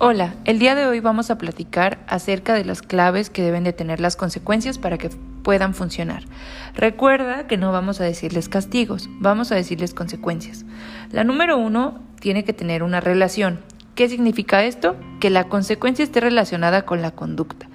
Hola, el día de hoy vamos a platicar acerca de las claves que deben de tener las consecuencias para que puedan funcionar. Recuerda que no vamos a decirles castigos, vamos a decirles consecuencias. La número uno tiene que tener una relación. ¿Qué significa esto? Que la consecuencia esté relacionada con la conducta.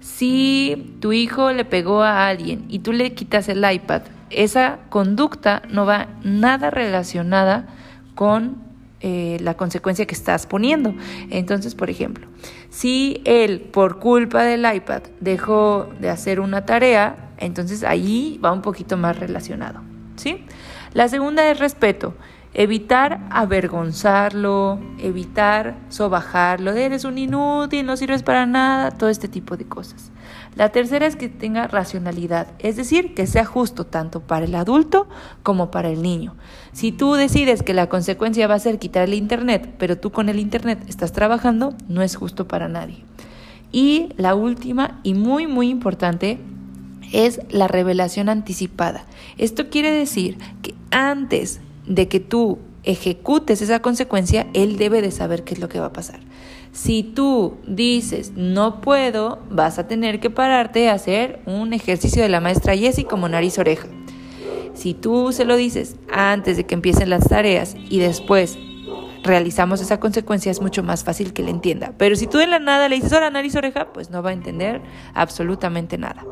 Si tu hijo le pegó a alguien y tú le quitas el iPad, esa conducta no va nada relacionada con eh, la consecuencia que estás poniendo. Entonces, por ejemplo, si él por culpa del iPad dejó de hacer una tarea, entonces ahí va un poquito más relacionado. ¿sí? La segunda es respeto. Evitar avergonzarlo, evitar sobajarlo, eres un inútil, no sirves para nada, todo este tipo de cosas. La tercera es que tenga racionalidad, es decir, que sea justo tanto para el adulto como para el niño. Si tú decides que la consecuencia va a ser quitar el Internet, pero tú con el Internet estás trabajando, no es justo para nadie. Y la última y muy, muy importante es la revelación anticipada. Esto quiere decir que antes de que tú ejecutes esa consecuencia, él debe de saber qué es lo que va a pasar. Si tú dices no puedo, vas a tener que pararte a hacer un ejercicio de la maestra Jessie como nariz oreja. Si tú se lo dices antes de que empiecen las tareas y después realizamos esa consecuencia, es mucho más fácil que le entienda. Pero si tú de la nada le dices hola nariz oreja, pues no va a entender absolutamente nada.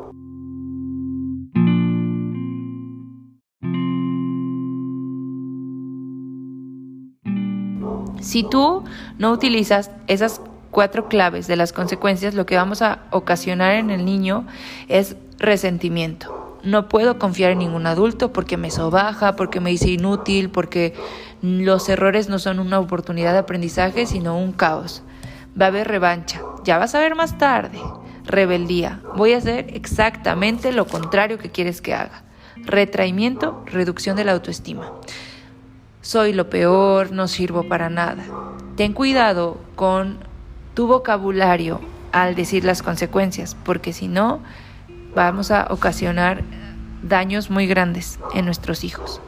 Si tú no utilizas esas cuatro claves de las consecuencias, lo que vamos a ocasionar en el niño es resentimiento. No puedo confiar en ningún adulto porque me sobaja, porque me dice inútil, porque los errores no son una oportunidad de aprendizaje, sino un caos. Va a haber revancha, ya vas a ver más tarde. Rebeldía, voy a hacer exactamente lo contrario que quieres que haga. Retraimiento, reducción de la autoestima soy lo peor, no sirvo para nada. Ten cuidado con tu vocabulario al decir las consecuencias, porque si no, vamos a ocasionar daños muy grandes en nuestros hijos.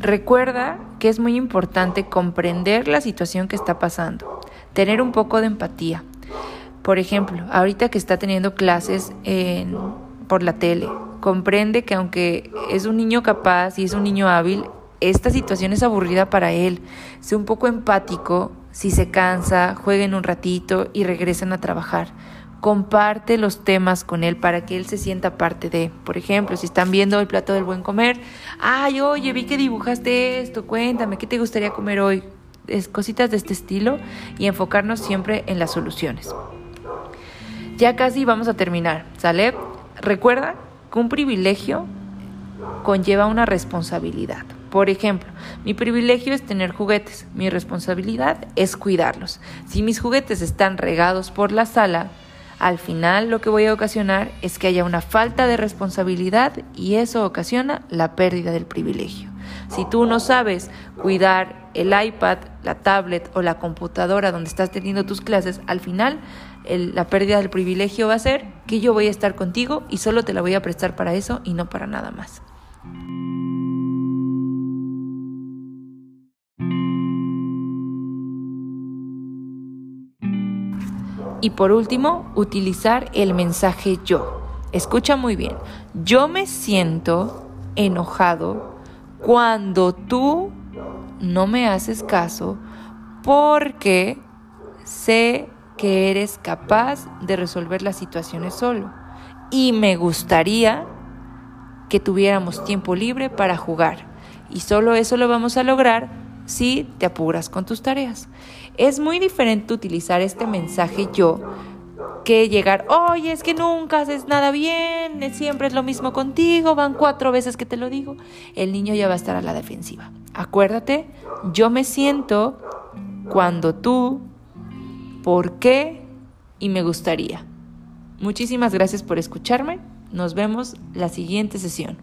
Recuerda que es muy importante comprender la situación que está pasando, tener un poco de empatía. Por ejemplo, ahorita que está teniendo clases por la tele, comprende que aunque es un niño capaz y es un niño hábil, esta situación es aburrida para él. Sé un poco empático, si se cansa, jueguen un ratito y regresen a trabajar. Comparte los temas con él para que él se sienta parte de. Por ejemplo, si están viendo el plato del buen comer, ay, oye, vi que dibujaste esto, cuéntame, ¿qué te gustaría comer hoy? Es cositas de este estilo y enfocarnos siempre en las soluciones. Ya casi vamos a terminar, ¿sale? Recuerda que un privilegio conlleva una responsabilidad. Por ejemplo, mi privilegio es tener juguetes, mi responsabilidad es cuidarlos. Si mis juguetes están regados por la sala, al final lo que voy a ocasionar es que haya una falta de responsabilidad y eso ocasiona la pérdida del privilegio. Si tú no sabes cuidar el iPad, la tablet o la computadora donde estás teniendo tus clases, al final la pérdida del privilegio va a ser que yo voy a estar contigo y solo te la voy a prestar para eso y no para nada más. Y por último, utilizar el mensaje yo. Escucha muy bien. Yo me siento enojado cuando tú no me haces caso porque sé que eres capaz de resolver las situaciones solo. Y me gustaría que tuviéramos tiempo libre para jugar. Y solo eso lo vamos a lograr si te apuras con tus tareas. Es muy diferente utilizar este mensaje yo que llegar, oye, es que nunca haces nada bien, siempre es lo mismo contigo, van cuatro veces que te lo digo, el niño ya va a estar a la defensiva. Acuérdate, yo me siento cuando tú por qué y me gustaría. Muchísimas gracias por escucharme. Nos vemos la siguiente sesión.